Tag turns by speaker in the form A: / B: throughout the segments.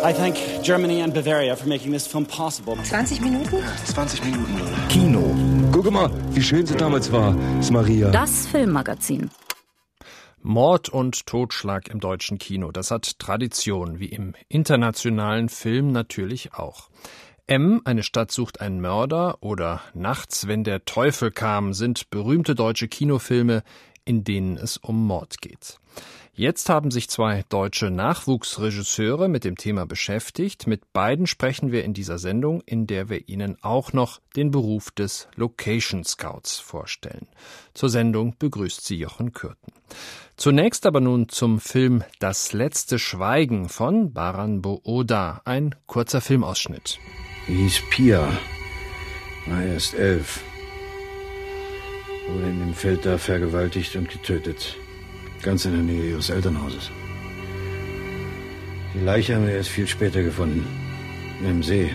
A: I thank Germany and Bavaria for making this film possible.
B: 20 Minuten?
C: 20 Minuten, Leute.
D: Kino. Guck mal, wie schön sie damals war, ist Maria.
E: Das Filmmagazin.
F: Mord und Totschlag im deutschen Kino, das hat Tradition, wie im internationalen Film natürlich auch. M, eine Stadt sucht einen Mörder oder Nachts, wenn der Teufel kam, sind berühmte deutsche Kinofilme, in denen es um Mord geht. Jetzt haben sich zwei deutsche Nachwuchsregisseure mit dem Thema beschäftigt. Mit beiden sprechen wir in dieser Sendung, in der wir Ihnen auch noch den Beruf des Location Scouts vorstellen. Zur Sendung begrüßt sie Jochen Kürten. Zunächst aber nun zum Film Das letzte Schweigen von Baran Booda, ein kurzer Filmausschnitt.
G: Sie hieß Pia, war erst elf, wurde in dem Feld da vergewaltigt und getötet. Ganz in der Nähe ihres Elternhauses. Die Leiche haben wir erst viel später gefunden. Im See.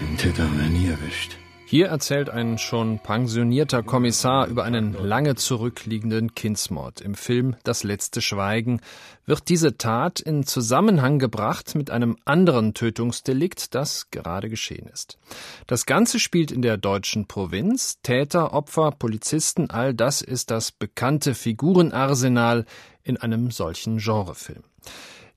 G: Den Täter haben wir nie erwischt.
F: Hier erzählt ein schon pensionierter Kommissar über einen lange zurückliegenden Kindsmord. Im Film Das letzte Schweigen wird diese Tat in Zusammenhang gebracht mit einem anderen Tötungsdelikt, das gerade geschehen ist. Das Ganze spielt in der deutschen Provinz. Täter, Opfer, Polizisten, all das ist das bekannte Figurenarsenal in einem solchen Genrefilm.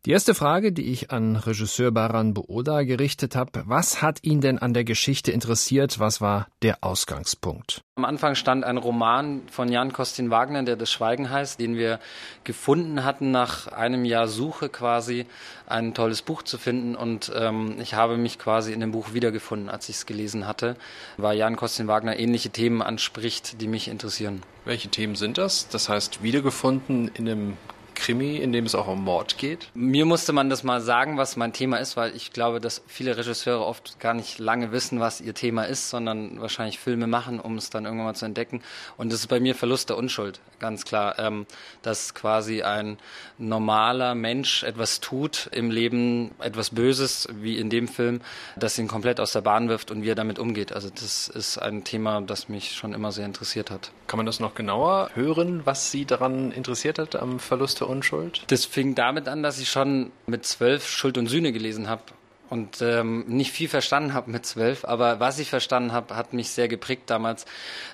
F: Die erste Frage, die ich an Regisseur Baran Booda gerichtet habe, was hat ihn denn an der Geschichte interessiert? Was war der Ausgangspunkt?
H: Am Anfang stand ein Roman von Jan Kostin Wagner, der Das Schweigen heißt, den wir gefunden hatten nach einem Jahr Suche quasi, ein tolles Buch zu finden. Und ähm, ich habe mich quasi in dem Buch wiedergefunden, als ich es gelesen hatte, weil Jan Kostin Wagner ähnliche Themen anspricht, die mich interessieren.
F: Welche Themen sind das? Das heißt, wiedergefunden in einem Krimi, in dem es auch um Mord geht?
H: Mir musste man das mal sagen, was mein Thema ist, weil ich glaube, dass viele Regisseure oft gar nicht lange wissen, was ihr Thema ist, sondern wahrscheinlich Filme machen, um es dann irgendwann mal zu entdecken. Und das ist bei mir Verlust der Unschuld, ganz klar. Ähm, dass quasi ein normaler Mensch etwas tut im Leben, etwas Böses, wie in dem Film, das ihn komplett aus der Bahn wirft und wie er damit umgeht. Also das ist ein Thema, das mich schon immer sehr interessiert hat.
F: Kann man das noch genauer hören, was Sie daran interessiert hat am Verlust der Unschuld?
H: Das fing damit an, dass ich schon mit zwölf Schuld und Sühne gelesen habe und ähm, nicht viel verstanden habe mit zwölf, aber was ich verstanden habe, hat mich sehr geprägt damals.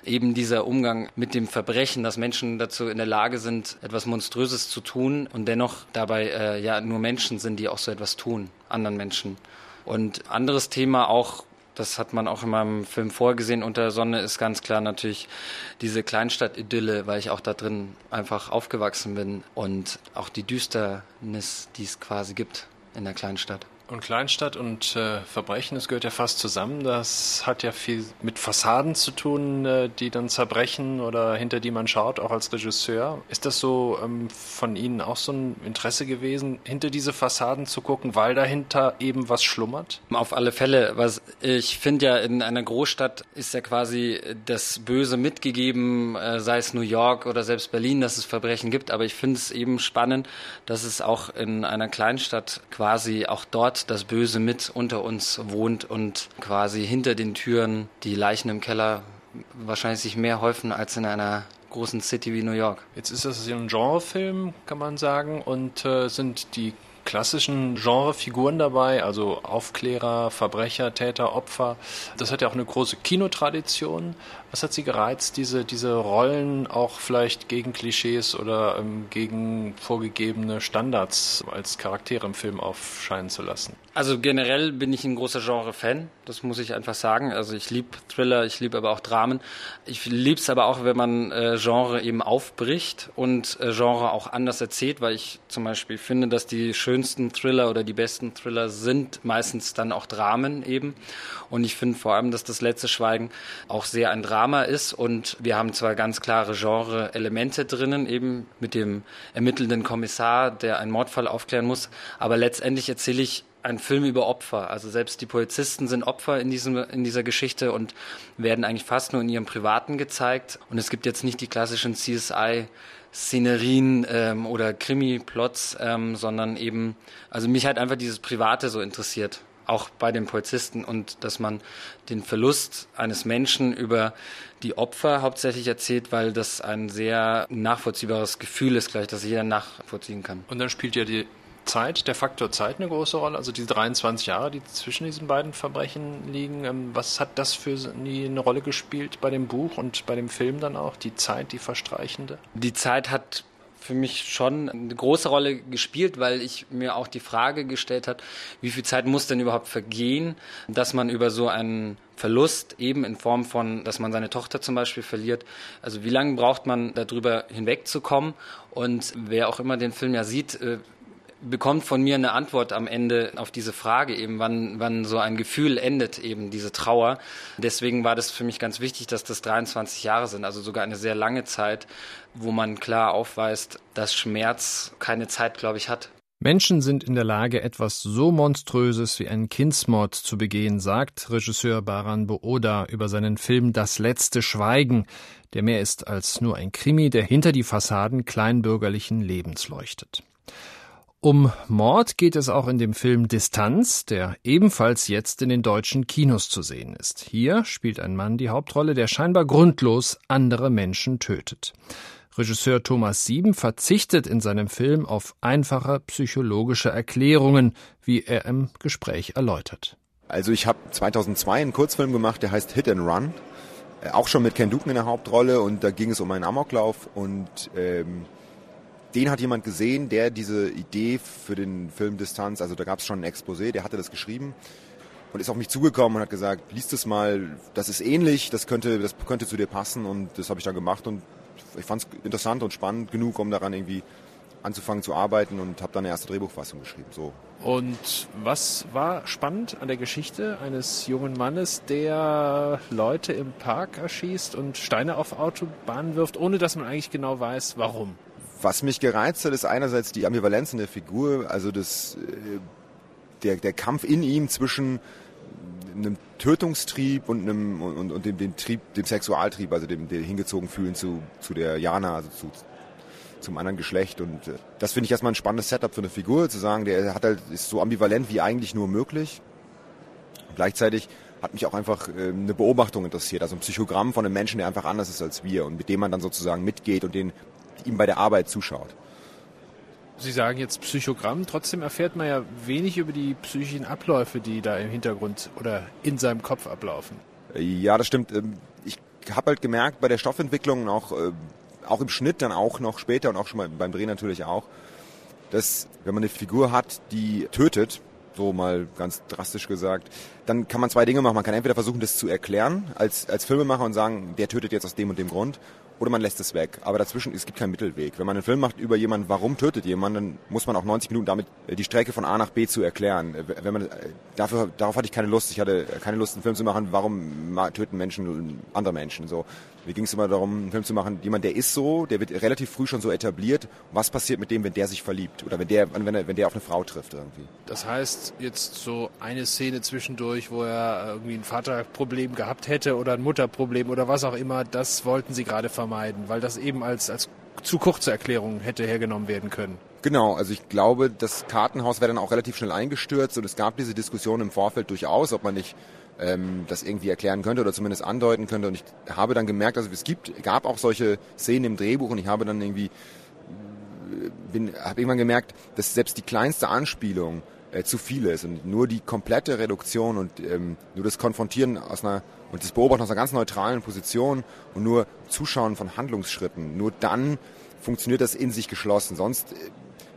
H: Eben dieser Umgang mit dem Verbrechen, dass Menschen dazu in der Lage sind, etwas Monströses zu tun und dennoch dabei äh, ja nur Menschen sind, die auch so etwas tun, anderen Menschen. Und anderes Thema auch das hat man auch in meinem Film vorgesehen unter der Sonne, ist ganz klar natürlich diese Kleinstadt-Idylle, weil ich auch da drin einfach aufgewachsen bin und auch die Düsternis, die es quasi gibt in der Kleinstadt.
F: Und Kleinstadt und äh, Verbrechen, das gehört ja fast zusammen. Das hat ja viel mit Fassaden zu tun, äh, die dann zerbrechen oder hinter die man schaut, auch als Regisseur. Ist das so ähm, von Ihnen auch so ein Interesse gewesen, hinter diese Fassaden zu gucken, weil dahinter eben was schlummert?
H: Auf alle Fälle. Was ich finde ja, in einer Großstadt ist ja quasi das Böse mitgegeben, äh, sei es New York oder selbst Berlin, dass es Verbrechen gibt. Aber ich finde es eben spannend, dass es auch in einer Kleinstadt quasi auch dort das Böse mit unter uns wohnt und quasi hinter den Türen die Leichen im Keller wahrscheinlich sich mehr häufen als in einer großen City wie New York.
F: Jetzt ist das ein Genrefilm, kann man sagen, und äh, sind die klassischen Genrefiguren dabei, also Aufklärer, Verbrecher, Täter, Opfer. Das hat ja auch eine große Kinotradition. Was hat Sie gereizt, diese, diese Rollen auch vielleicht gegen Klischees oder ähm, gegen vorgegebene Standards als Charaktere im Film aufscheinen zu lassen?
H: Also generell bin ich ein großer Genre-Fan, das muss ich einfach sagen. Also ich liebe Thriller, ich liebe aber auch Dramen. Ich liebe es aber auch, wenn man äh, Genre eben aufbricht und äh, Genre auch anders erzählt, weil ich zum Beispiel finde, dass die schönsten Thriller oder die besten Thriller sind meistens dann auch Dramen eben. Und ich finde vor allem, dass das letzte Schweigen auch sehr ein Drama ist und wir haben zwar ganz klare Genre-Elemente drinnen, eben mit dem ermittelnden Kommissar, der einen Mordfall aufklären muss, aber letztendlich erzähle ich einen Film über Opfer. Also selbst die Polizisten sind Opfer in, diesem, in dieser Geschichte und werden eigentlich fast nur in ihrem Privaten gezeigt. Und es gibt jetzt nicht die klassischen CSI Szenerien ähm, oder Krimi-Plots, ähm, sondern eben, also mich hat einfach dieses Private so interessiert auch bei den Polizisten und dass man den Verlust eines Menschen über die Opfer hauptsächlich erzählt, weil das ein sehr nachvollziehbares Gefühl ist, gleich, das jeder nachvollziehen kann.
F: Und dann spielt ja die Zeit, der Faktor Zeit eine große Rolle? Also die 23 Jahre, die zwischen diesen beiden Verbrechen liegen, ähm, was hat das für eine Rolle gespielt bei dem Buch und bei dem Film dann auch? Die Zeit, die verstreichende?
H: Die Zeit hat für mich schon eine große Rolle gespielt, weil ich mir auch die Frage gestellt habe, wie viel Zeit muss denn überhaupt vergehen, dass man über so einen Verlust eben in Form von, dass man seine Tochter zum Beispiel verliert. Also wie lange braucht man darüber hinwegzukommen? Und wer auch immer den Film ja sieht, äh, bekommt von mir eine Antwort am Ende auf diese Frage eben, wann, wann so ein Gefühl endet, eben diese Trauer. Deswegen war das für mich ganz wichtig, dass das 23 Jahre sind, also sogar eine sehr lange Zeit, wo man klar aufweist, dass Schmerz keine Zeit, glaube ich, hat.
F: Menschen sind in der Lage, etwas so Monströses wie einen Kindsmord zu begehen, sagt Regisseur Baran Booda über seinen Film Das letzte Schweigen, der mehr ist als nur ein Krimi, der hinter die Fassaden kleinbürgerlichen Lebens leuchtet. Um Mord geht es auch in dem Film Distanz, der ebenfalls jetzt in den deutschen Kinos zu sehen ist. Hier spielt ein Mann die Hauptrolle, der scheinbar grundlos andere Menschen tötet. Regisseur Thomas Sieben verzichtet in seinem Film auf einfache psychologische Erklärungen, wie er im Gespräch erläutert.
B: Also ich habe 2002 einen Kurzfilm gemacht, der heißt Hit and Run, äh, auch schon mit Ken Duken in der Hauptrolle und da ging es um einen Amoklauf und ähm, den hat jemand gesehen, der diese Idee für den Film Distanz, also da gab es schon ein Exposé, der hatte das geschrieben und ist auf mich zugekommen und hat gesagt, liest es mal, das ist ähnlich, das könnte, das könnte zu dir passen und das habe ich dann gemacht und ich fand es interessant und spannend genug, um daran irgendwie anzufangen zu arbeiten und habe dann eine erste Drehbuchfassung geschrieben. So.
F: Und was war spannend an der Geschichte eines jungen Mannes, der Leute im Park erschießt und Steine auf Autobahnen wirft, ohne dass man eigentlich genau weiß, warum?
B: Was mich gereizt hat, ist einerseits die Ambivalenz in der Figur, also das, äh, der, der Kampf in ihm zwischen einem Tötungstrieb und einem und, und dem, dem Trieb, dem Sexualtrieb, also dem, dem hingezogen fühlen zu, zu der Jana, also zu, zum anderen Geschlecht. Und äh, das finde ich erstmal ein spannendes Setup für eine Figur, zu sagen, der hat halt, ist so ambivalent wie eigentlich nur möglich. Gleichzeitig hat mich auch einfach äh, eine Beobachtung interessiert, also ein Psychogramm von einem Menschen, der einfach anders ist als wir und mit dem man dann sozusagen mitgeht und den ihm bei der Arbeit zuschaut.
F: Sie sagen jetzt Psychogramm, trotzdem erfährt man ja wenig über die psychischen Abläufe, die da im Hintergrund oder in seinem Kopf ablaufen.
B: Ja, das stimmt. Ähm, ich habe halt gemerkt bei der Stoffentwicklung auch, äh, auch im Schnitt dann auch noch später und auch schon mal beim Dreh natürlich auch, dass wenn man eine Figur hat, die tötet, so mal ganz drastisch gesagt, dann kann man zwei Dinge machen. Man kann entweder versuchen, das zu erklären als, als Filmemacher und sagen, der tötet jetzt aus dem und dem Grund oder man lässt es weg. Aber dazwischen, es gibt keinen Mittelweg. Wenn man einen Film macht über jemanden, warum tötet jemand, dann muss man auch 90 Minuten damit äh, die Strecke von A nach B zu erklären. Äh, wenn man, äh, dafür, darauf hatte ich keine Lust. Ich hatte keine Lust, einen Film zu machen, warum töten Menschen andere Menschen. So. Mir ging es immer darum, einen Film zu machen, jemand, der ist so, der wird relativ früh schon so etabliert. Was passiert mit dem, wenn der sich verliebt? Oder wenn der, wenn, er, wenn der auf eine Frau trifft irgendwie?
F: Das heißt, jetzt so eine Szene zwischendurch, wo er irgendwie ein Vaterproblem gehabt hätte oder ein Mutterproblem oder was auch immer, das wollten Sie gerade vermeiden, weil das eben als, als zu kurze Erklärung hätte hergenommen werden können.
B: Genau, also ich glaube, das Kartenhaus wäre dann auch relativ schnell eingestürzt und es gab diese Diskussion im Vorfeld durchaus, ob man nicht ähm, das irgendwie erklären könnte oder zumindest andeuten könnte. Und ich habe dann gemerkt, also es gibt, gab auch solche Szenen im Drehbuch und ich habe dann irgendwie äh, bin, habe irgendwann gemerkt, dass selbst die kleinste Anspielung äh, zu viel ist und nur die komplette Reduktion und ähm, nur das Konfrontieren aus einer und das Beobachten aus einer ganz neutralen Position und nur Zuschauen von Handlungsschritten, nur dann funktioniert das in sich geschlossen. Sonst äh,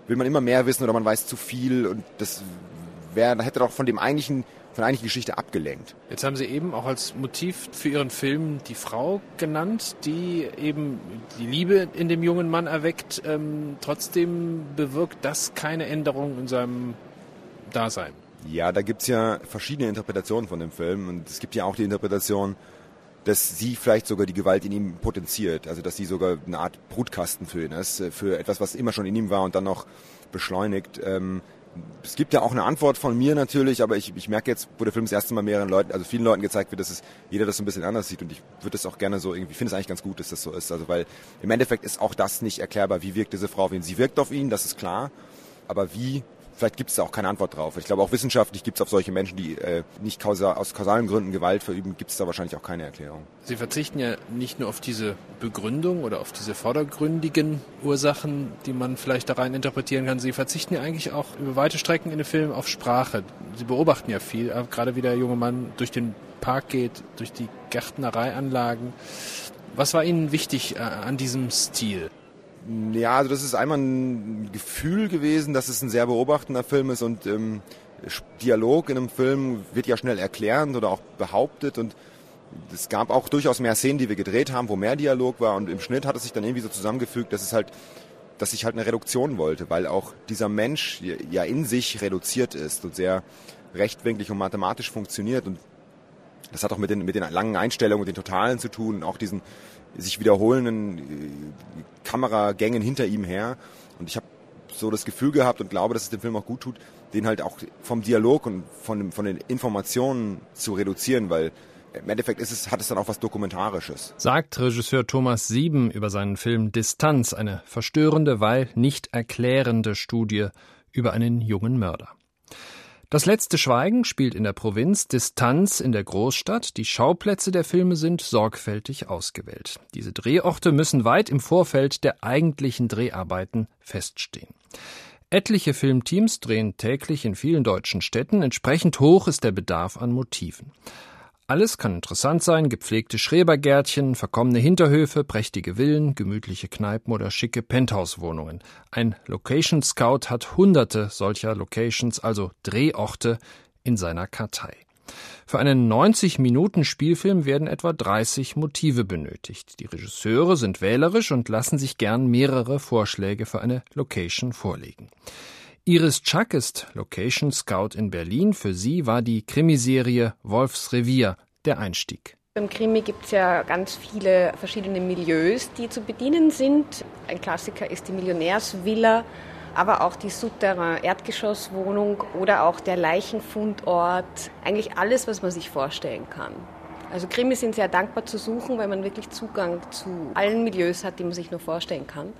B: will man immer mehr wissen oder man weiß zu viel und das wäre, hätte doch von dem eigentlichen von der eigentlichen Geschichte abgelenkt.
F: Jetzt haben Sie eben auch als Motiv für Ihren Film die Frau genannt, die eben die Liebe in dem jungen Mann erweckt. Ähm, trotzdem bewirkt das keine Änderung in seinem Dasein.
B: Ja, da gibt es ja verschiedene Interpretationen von dem Film. Und es gibt ja auch die Interpretation, dass sie vielleicht sogar die Gewalt in ihm potenziert. Also dass sie sogar eine Art Brutkasten für ihn ist, für etwas, was immer schon in ihm war und dann noch beschleunigt. Ähm, es gibt ja auch eine Antwort von mir natürlich, aber ich, ich merke jetzt, wo der Film das erste Mal mehreren Leuten, also vielen Leuten gezeigt wird, dass es jeder das so ein bisschen anders sieht und ich würde das auch gerne so irgendwie, finde es eigentlich ganz gut, dass das so ist. Also weil im Endeffekt ist auch das nicht erklärbar, wie wirkt diese Frau auf ihn. Sie wirkt auf ihn, das ist klar, aber wie vielleicht gibt es da auch keine Antwort drauf. Ich glaube auch wissenschaftlich gibt es auf solche Menschen, die äh, nicht kausal, aus kausalen Gründen Gewalt verüben, gibt es da wahrscheinlich auch keine Erklärung.
F: Sie verzichten ja nicht nur auf diese Begründung oder auf diese vordergründigen Ursachen, die man vielleicht da rein interpretieren kann. Sie verzichten ja eigentlich auch über weite Strecken in den Film auf Sprache. Sie beobachten ja viel, gerade wie der junge Mann durch den Park geht, durch die Gärtnereianlagen. Was war Ihnen wichtig äh, an diesem Stil?
B: Ja, also das ist einmal ein Gefühl gewesen, dass es ein sehr beobachtender Film ist und ähm, Dialog in einem Film wird ja schnell erklärend oder auch behauptet und es gab auch durchaus mehr Szenen, die wir gedreht haben, wo mehr Dialog war und im Schnitt hat es sich dann irgendwie so zusammengefügt, dass es halt, dass ich halt eine Reduktion wollte, weil auch dieser Mensch ja in sich reduziert ist und sehr rechtwinklig und mathematisch funktioniert und das hat auch mit den, mit den langen Einstellungen und den Totalen zu tun und auch diesen sich wiederholenden Kameragängen hinter ihm her. Und ich habe so das Gefühl gehabt und glaube, dass es dem Film auch gut tut, den halt auch vom Dialog und von, von den Informationen zu reduzieren, weil im Endeffekt ist es, hat es dann auch was Dokumentarisches.
F: Sagt Regisseur Thomas Sieben über seinen Film Distanz, eine verstörende, weil nicht erklärende Studie über einen jungen Mörder. Das letzte Schweigen spielt in der Provinz, Distanz in der Großstadt. Die Schauplätze der Filme sind sorgfältig ausgewählt. Diese Drehorte müssen weit im Vorfeld der eigentlichen Dreharbeiten feststehen. Etliche Filmteams drehen täglich in vielen deutschen Städten. Entsprechend hoch ist der Bedarf an Motiven. Alles kann interessant sein, gepflegte Schrebergärtchen, verkommene Hinterhöfe, prächtige Villen, gemütliche Kneipen oder schicke Penthouse-Wohnungen. Ein Location Scout hat hunderte solcher Locations, also Drehorte, in seiner Kartei. Für einen 90-Minuten-Spielfilm werden etwa 30 Motive benötigt. Die Regisseure sind wählerisch und lassen sich gern mehrere Vorschläge für eine Location vorlegen. Iris Chuck ist Location Scout in Berlin. Für sie war die Krimiserie Wolfs Revier der Einstieg.
C: Im Krimi gibt es ja ganz viele verschiedene Milieus, die zu bedienen sind. Ein Klassiker ist die Millionärsvilla, aber auch die Souterrain-Erdgeschosswohnung oder auch der Leichenfundort. Eigentlich alles, was man sich vorstellen kann. Also Krimis sind sehr dankbar zu suchen, weil man wirklich Zugang zu allen Milieus hat, die man sich nur vorstellen kann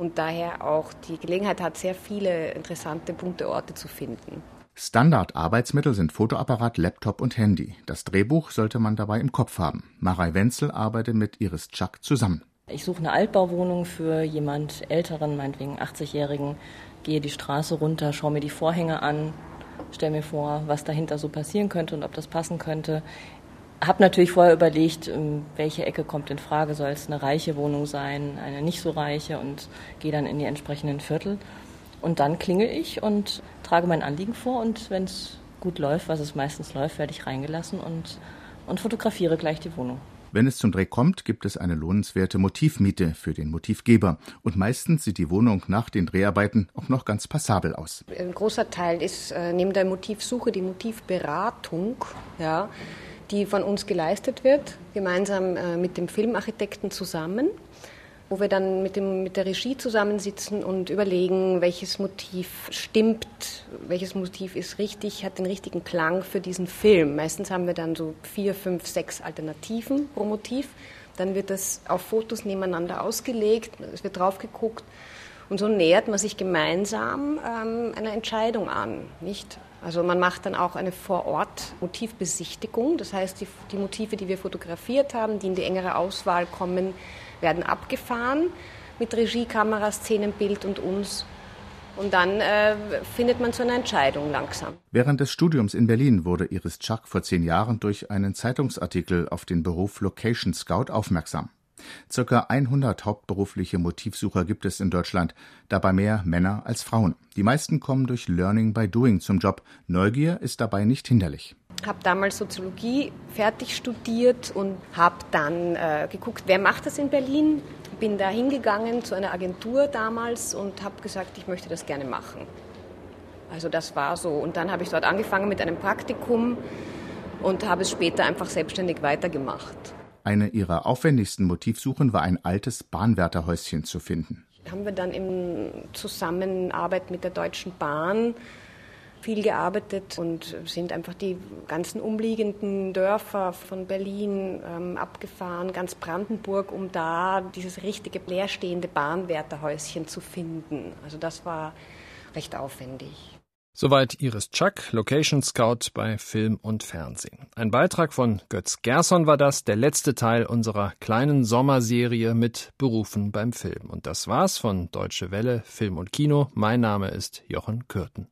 C: und daher auch die Gelegenheit hat, sehr viele interessante, bunte Orte zu finden.
E: Standardarbeitsmittel sind Fotoapparat, Laptop und Handy. Das Drehbuch sollte man dabei im Kopf haben. Marei Wenzel arbeitet mit Iris Chuck zusammen.
I: Ich suche eine Altbauwohnung für jemand Älteren, meinetwegen 80-Jährigen, gehe die Straße runter, schaue mir die Vorhänge an, stelle mir vor, was dahinter so passieren könnte und ob das passen könnte habe natürlich vorher überlegt, ähm, welche Ecke kommt in Frage. Soll es eine reiche Wohnung sein, eine nicht so reiche und gehe dann in die entsprechenden Viertel. Und dann klingel ich und trage mein Anliegen vor und wenn es gut läuft, was es meistens läuft, werde ich reingelassen und, und fotografiere gleich die Wohnung.
E: Wenn es zum Dreh kommt, gibt es eine lohnenswerte Motivmiete für den Motivgeber. Und meistens sieht die Wohnung nach den Dreharbeiten auch noch ganz passabel aus.
C: Ein großer Teil ist äh, neben der Motivsuche die Motivberatung. Ja die von uns geleistet wird, gemeinsam äh, mit dem Filmarchitekten zusammen, wo wir dann mit, dem, mit der Regie zusammensitzen und überlegen, welches Motiv stimmt, welches Motiv ist richtig, hat den richtigen Klang für diesen Film. Meistens haben wir dann so vier, fünf, sechs Alternativen pro Motiv. Dann wird das auf Fotos nebeneinander ausgelegt, es wird drauf geguckt und so nähert man sich gemeinsam ähm, einer Entscheidung an, nicht? Also man macht dann auch eine Vor-Ort-Motivbesichtigung. Das heißt, die, die, Motive, die wir fotografiert haben, die in die engere Auswahl kommen, werden abgefahren mit Regiekamera, Szenenbild und uns. Und dann äh, findet man zu einer Entscheidung langsam.
E: Während des Studiums in Berlin wurde Iris Chuck vor zehn Jahren durch einen Zeitungsartikel auf den Beruf Location Scout aufmerksam. Circa 100 hauptberufliche Motivsucher gibt es in Deutschland, dabei mehr Männer als Frauen. Die meisten kommen durch Learning by Doing zum Job. Neugier ist dabei nicht hinderlich.
C: Ich habe damals Soziologie fertig studiert und habe dann äh, geguckt, wer macht das in Berlin. Bin da hingegangen zu einer Agentur damals und habe gesagt, ich möchte das gerne machen. Also das war so. Und dann habe ich dort angefangen mit einem Praktikum und habe es später einfach selbstständig weitergemacht.
E: Eine ihrer aufwendigsten Motivsuchen war ein altes Bahnwärterhäuschen zu finden.
C: Haben wir dann in Zusammenarbeit mit der Deutschen Bahn viel gearbeitet und sind einfach die ganzen umliegenden Dörfer von Berlin ähm, abgefahren, ganz Brandenburg, um da dieses richtige leerstehende Bahnwärterhäuschen zu finden. Also das war recht aufwendig.
F: Soweit Iris Chuck, Location Scout bei Film und Fernsehen. Ein Beitrag von Götz Gerson war das, der letzte Teil unserer kleinen Sommerserie mit Berufen beim Film. Und das war's von Deutsche Welle, Film und Kino. Mein Name ist Jochen Kürten.